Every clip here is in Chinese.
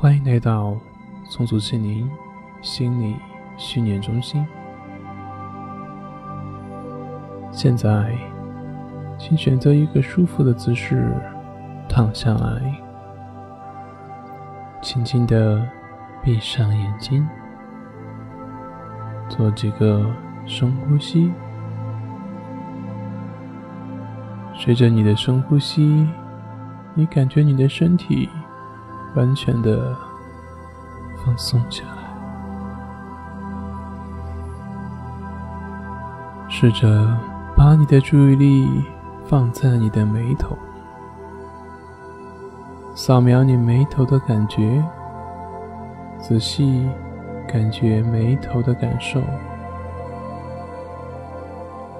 欢迎来到松鼠心灵心理训练中心。现在，请选择一个舒服的姿势躺下来，轻轻的闭上眼睛，做几个深呼吸。随着你的深呼吸，你感觉你的身体完全的放松下来。试着把你的注意力放在你的眉头，扫描你眉头的感觉，仔细感觉眉头的感受，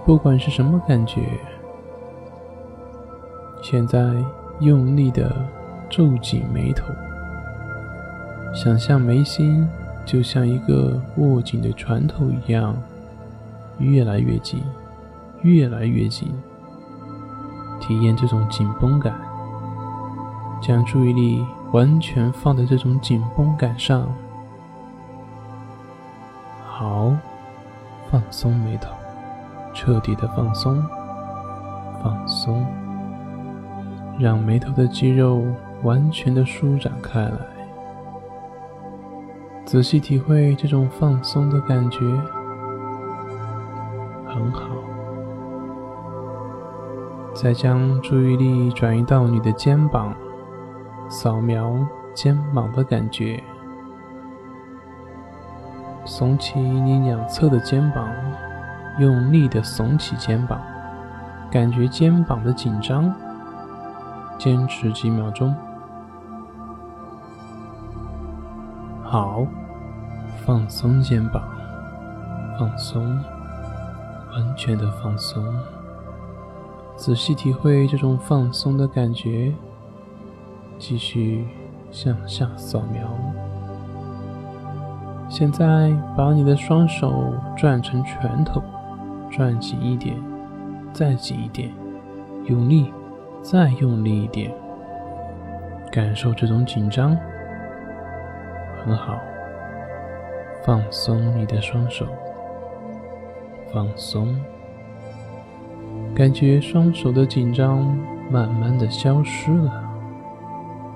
不管是什么感觉。现在用力的皱紧眉头，想象眉心就像一个握紧的拳头一样，越来越紧，越来越紧。体验这种紧绷感，将注意力完全放在这种紧绷感上。好，放松眉头，彻底的放松，放松。让眉头的肌肉完全的舒展开来，仔细体会这种放松的感觉，很好。再将注意力转移到你的肩膀，扫描肩膀的感觉，耸起你两侧的肩膀，用力的耸起肩膀，感觉肩膀的紧张。坚持几秒钟，好，放松肩膀，放松，完全的放松，仔细体会这种放松的感觉，继续向下扫描。现在把你的双手转成拳头，转紧一点，再紧一点，用力。再用力一点，感受这种紧张，很好。放松你的双手，放松，感觉双手的紧张慢慢的消失了，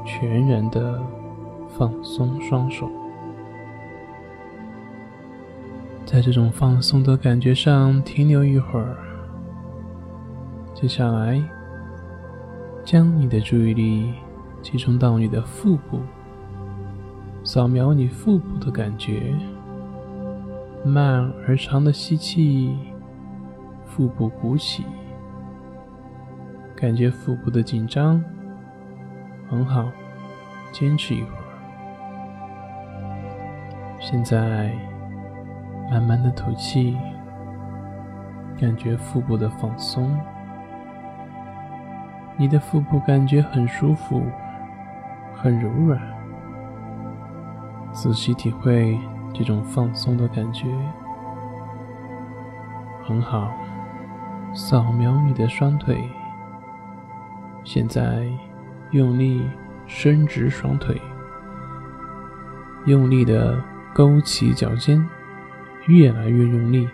全然的放松双手，在这种放松的感觉上停留一会儿，接下来。将你的注意力集中到你的腹部，扫描你腹部的感觉，慢而长的吸气，腹部鼓起，感觉腹部的紧张，很好，坚持一会儿。现在慢慢的吐气，感觉腹部的放松。你的腹部感觉很舒服，很柔软。仔细体会这种放松的感觉，很好。扫描你的双腿，现在用力伸直双腿，用力的勾起脚尖，越来越用力，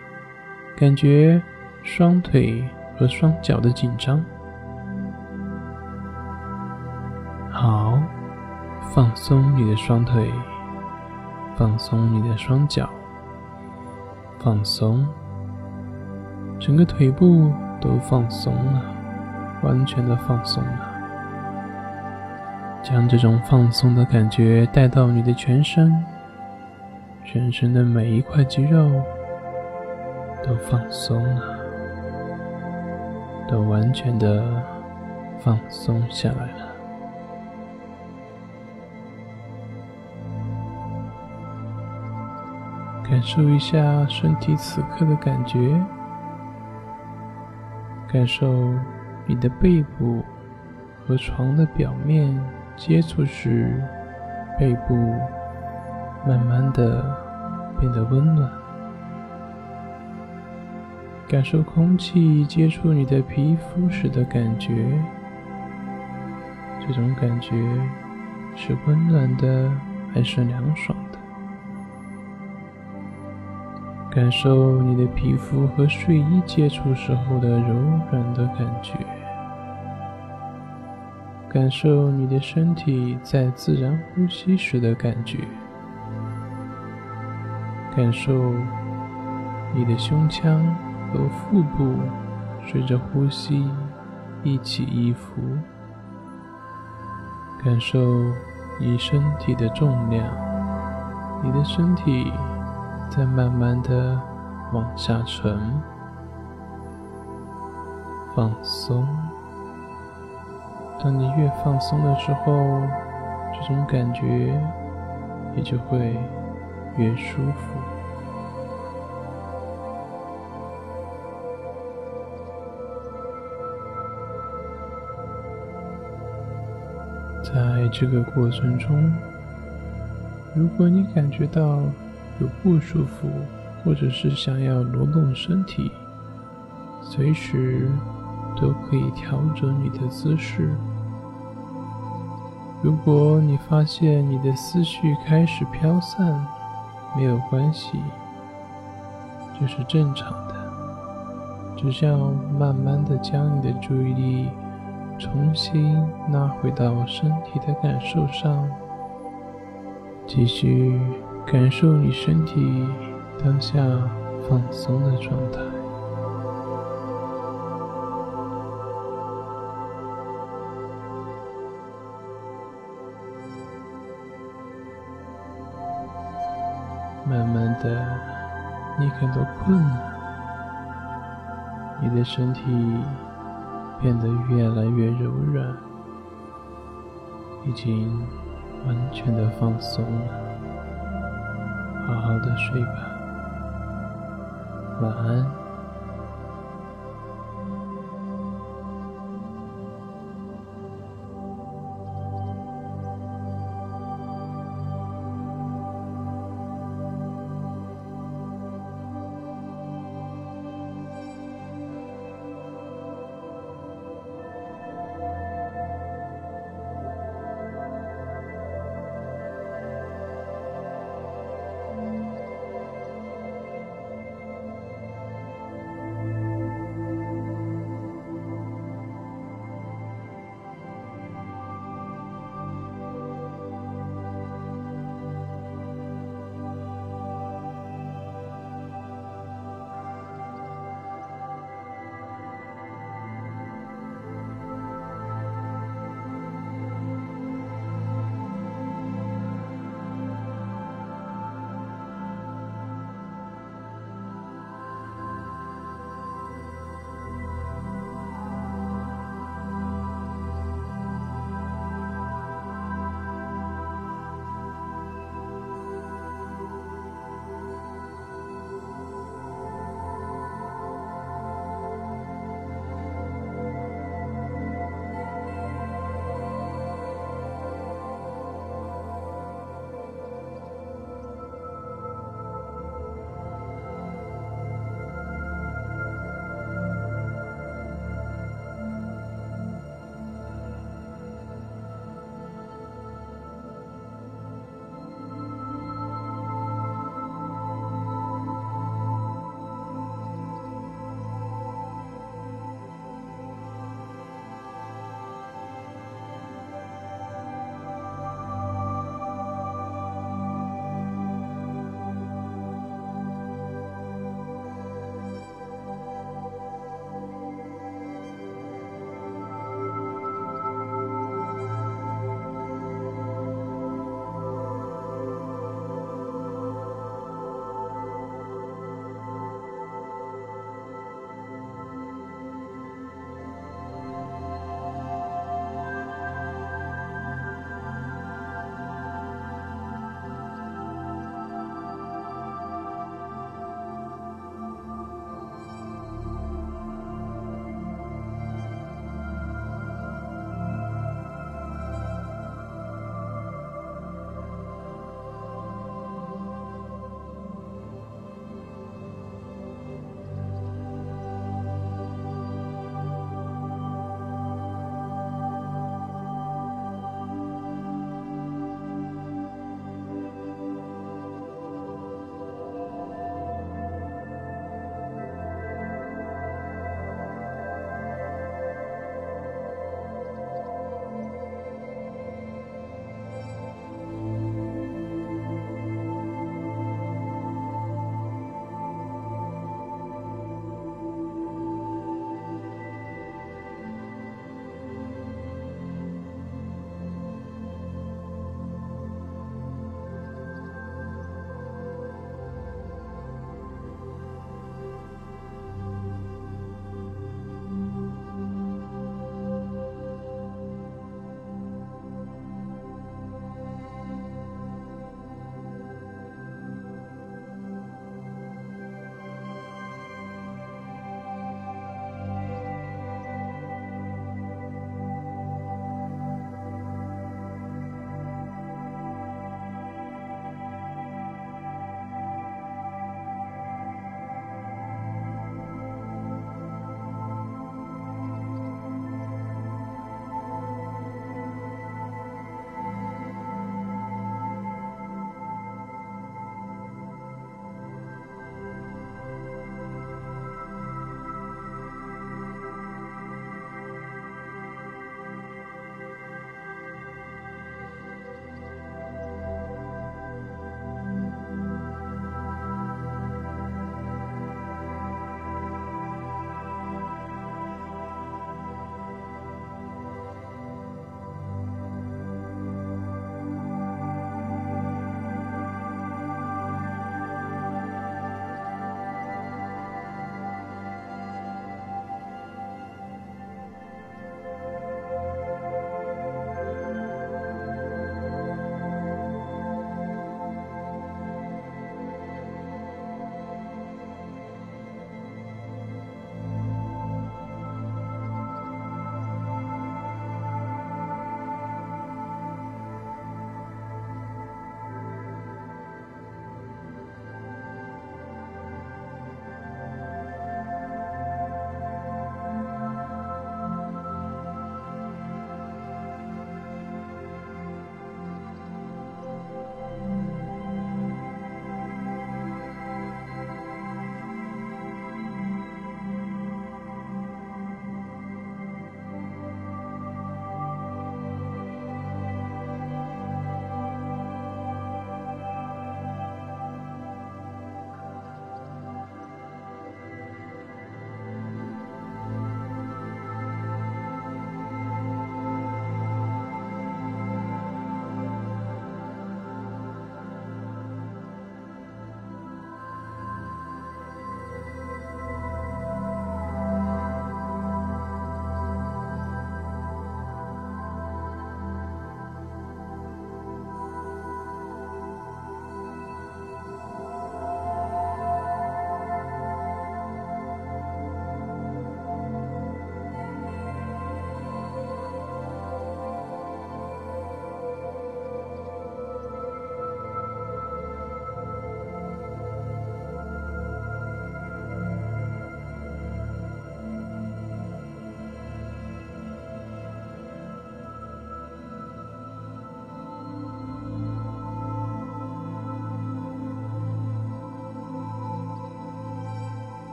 感觉双腿和双脚的紧张。好，放松你的双腿，放松你的双脚，放松，整个腿部都放松了，完全的放松了。将这种放松的感觉带到你的全身，全身的每一块肌肉都放松了，都完全的放松下来了。感受一下身体此刻的感觉，感受你的背部和床的表面接触时，背部慢慢的变得温暖。感受空气接触你的皮肤时的感觉，这种感觉是温暖的、还是凉爽的。感受你的皮肤和睡衣接触时候的柔软的感觉，感受你的身体在自然呼吸时的感觉，感受你的胸腔和腹部随着呼吸一起一伏，感受你身体的重量，你的身体。在慢慢的往下沉，放松。当你越放松的时候，这种感觉也就会越舒服。在这个过程中，如果你感觉到，有不舒服，或者是想要挪动身体，随时都可以调整你的姿势。如果你发现你的思绪开始飘散，没有关系，这是正常的。只需要慢慢的将你的注意力重新拉回到身体的感受上，继续。感受你身体当下放松的状态，慢慢的，你感到困了，你的身体变得越来越柔软，已经完全的放松了。好好的睡吧，晚安。